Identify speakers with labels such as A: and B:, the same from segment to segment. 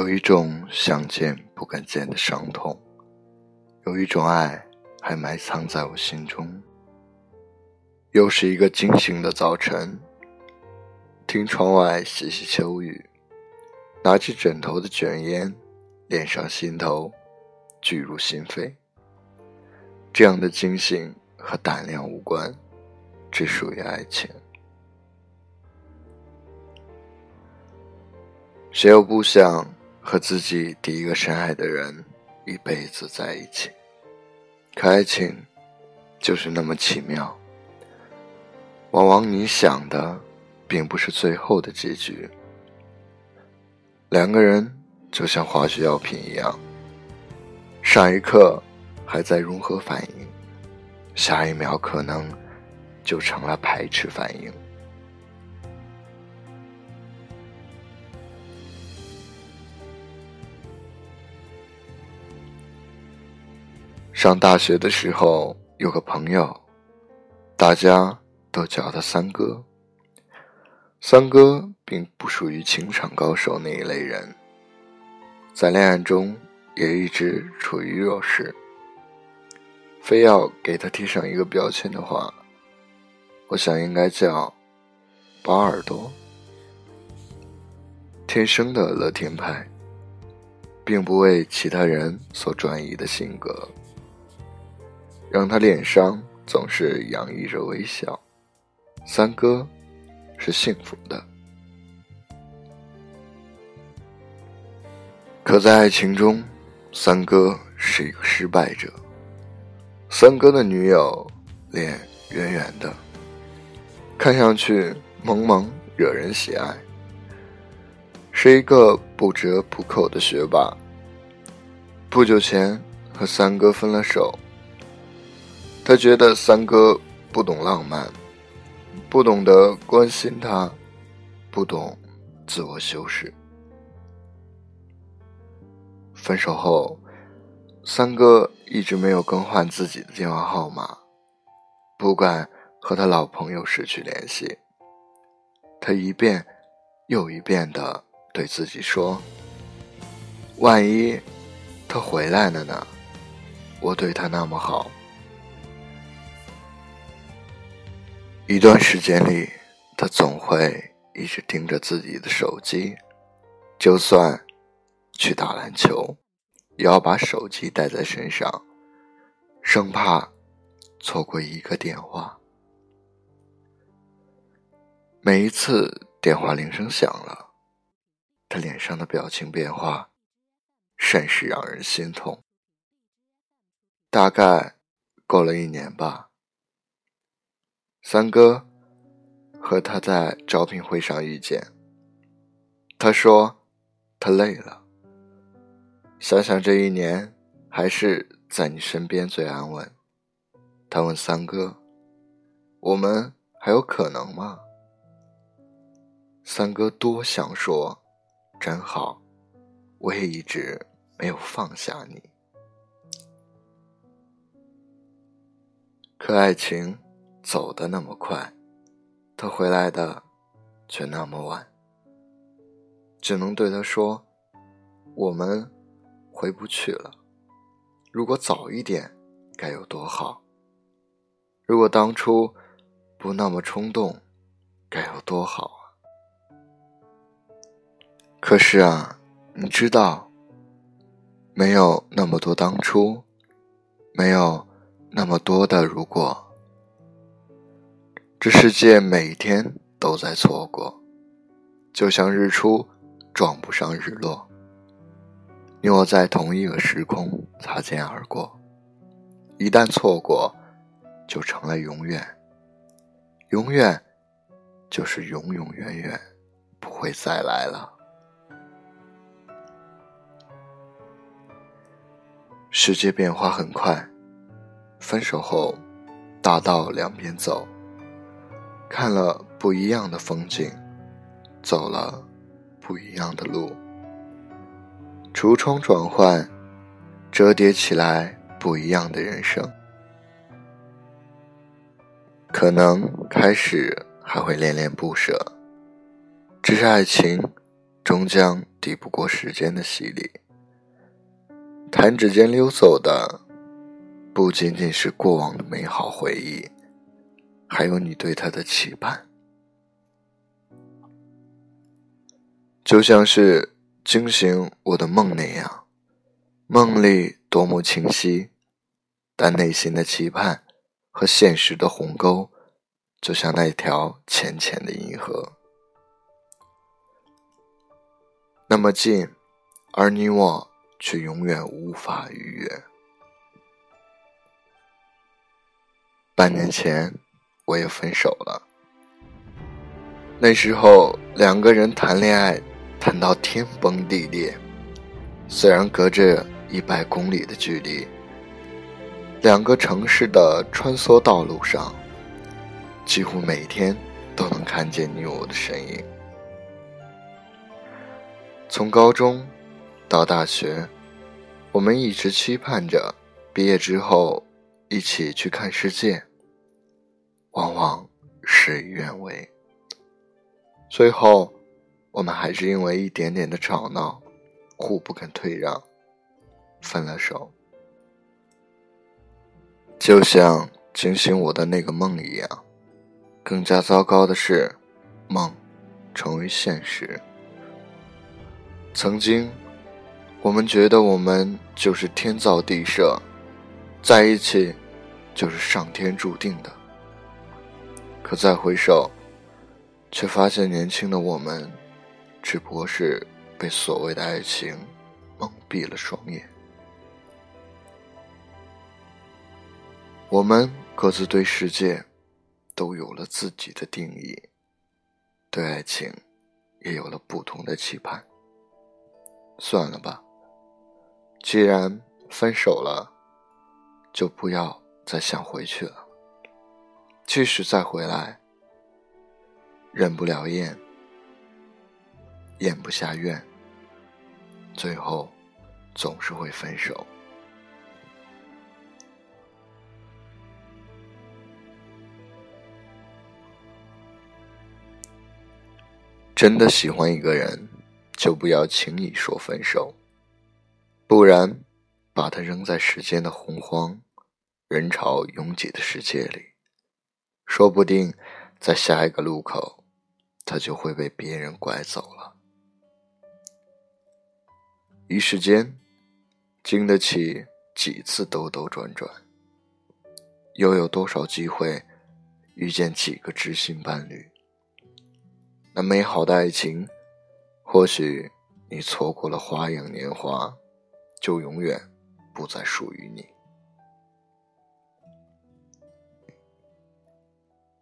A: 有一种想见不敢见的伤痛，有一种爱还埋藏在我心中。又是一个惊醒的早晨，听窗外淅淅秋雨，拿起枕头的卷烟，脸上心头，聚入心扉。这样的惊醒和胆量无关，只属于爱情。谁又不想和自己第一个深爱的人一辈子在一起？可爱情就是那么奇妙，往往你想的并不是最后的结局。两个人就像化学药品一样，上一刻还在融合反应，下一秒可能就成了排斥反应。上大学的时候，有个朋友，大家都叫他三哥。三哥并不属于情场高手那一类人，在恋爱中也一直处于弱势。非要给他贴上一个标签的话，我想应该叫“包耳朵”。天生的乐天派，并不为其他人所转移的性格。让他脸上总是洋溢着微笑，三哥是幸福的。可在爱情中，三哥是一个失败者。三哥的女友脸圆圆的，看上去萌萌惹人喜爱，是一个不折不扣的学霸。不久前和三哥分了手。他觉得三哥不懂浪漫，不懂得关心他，不懂自我修饰。分手后，三哥一直没有更换自己的电话号码，不敢和他老朋友失去联系。他一遍又一遍的对自己说：“万一他回来了呢？我对他那么好。”一段时间里，他总会一直盯着自己的手机，就算去打篮球，也要把手机带在身上，生怕错过一个电话。每一次电话铃声响了，他脸上的表情变化，甚是让人心痛。大概过了一年吧。三哥和他在招聘会上遇见。他说：“他累了，想想这一年还是在你身边最安稳。”他问三哥：“我们还有可能吗？”三哥多想说：“真好，我也一直没有放下你。”可爱情。走的那么快，他回来的却那么晚，只能对他说：“我们回不去了。如果早一点，该有多好！如果当初不那么冲动，该有多好啊！”可是啊，你知道，没有那么多当初，没有那么多的如果。这世界每天都在错过，就像日出撞不上日落。你我在同一个时空擦肩而过，一旦错过，就成了永远。永远就是永永远远不会再来了。世界变化很快，分手后，大道两边走。看了不一样的风景，走了不一样的路，橱窗转换，折叠起来不一样的人生。可能开始还会恋恋不舍，只是爱情终将抵不过时间的洗礼。弹指间溜走的，不仅仅是过往的美好回忆，还有你对他的期盼。就像是惊醒我的梦那样，梦里多么清晰，但内心的期盼和现实的鸿沟，就像那条浅浅的银河，那么近，而你我却永远无法逾越。半年前，我也分手了。那时候，两个人谈恋爱。谈到天崩地裂，虽然隔着一百公里的距离，两个城市的穿梭道路上，几乎每天都能看见你我的身影。从高中到大学，我们一直期盼着毕业之后一起去看世界，往往事与愿违，最后。我们还是因为一点点的吵闹，互不肯退让，分了手。就像惊醒我的那个梦一样，更加糟糕的是，梦成为现实。曾经，我们觉得我们就是天造地设，在一起就是上天注定的。可再回首，却发现年轻的我们。只不过是被所谓的爱情蒙蔽了双眼。我们各自对世界都有了自己的定义，对爱情也有了不同的期盼。算了吧，既然分手了，就不要再想回去了。即使再回来，忍不了厌。咽不下怨，最后总是会分手。真的喜欢一个人，就不要轻易说分手，不然把他扔在时间的洪荒、人潮拥挤的世界里，说不定在下一个路口，他就会被别人拐走了。一时间，经得起几次兜兜转转，又有多少机会遇见几个知心伴侣？那美好的爱情，或许你错过了花样年华，就永远不再属于你。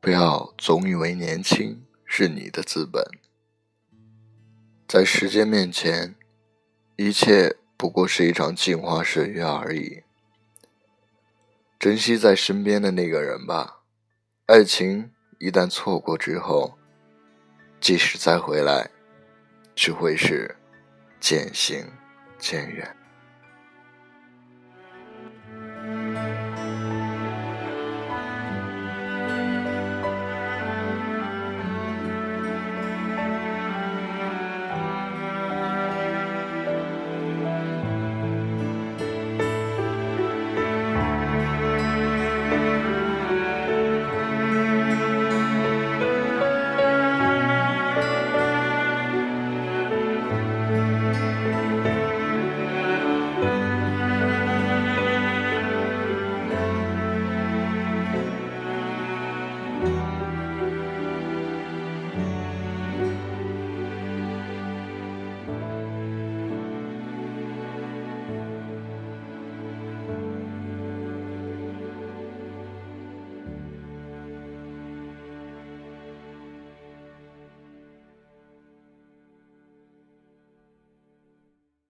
A: 不要总以为年轻是你的资本，在时间面前。一切不过是一场镜花水月而已。珍惜在身边的那个人吧，爱情一旦错过之后，即使再回来，只会是渐行渐远。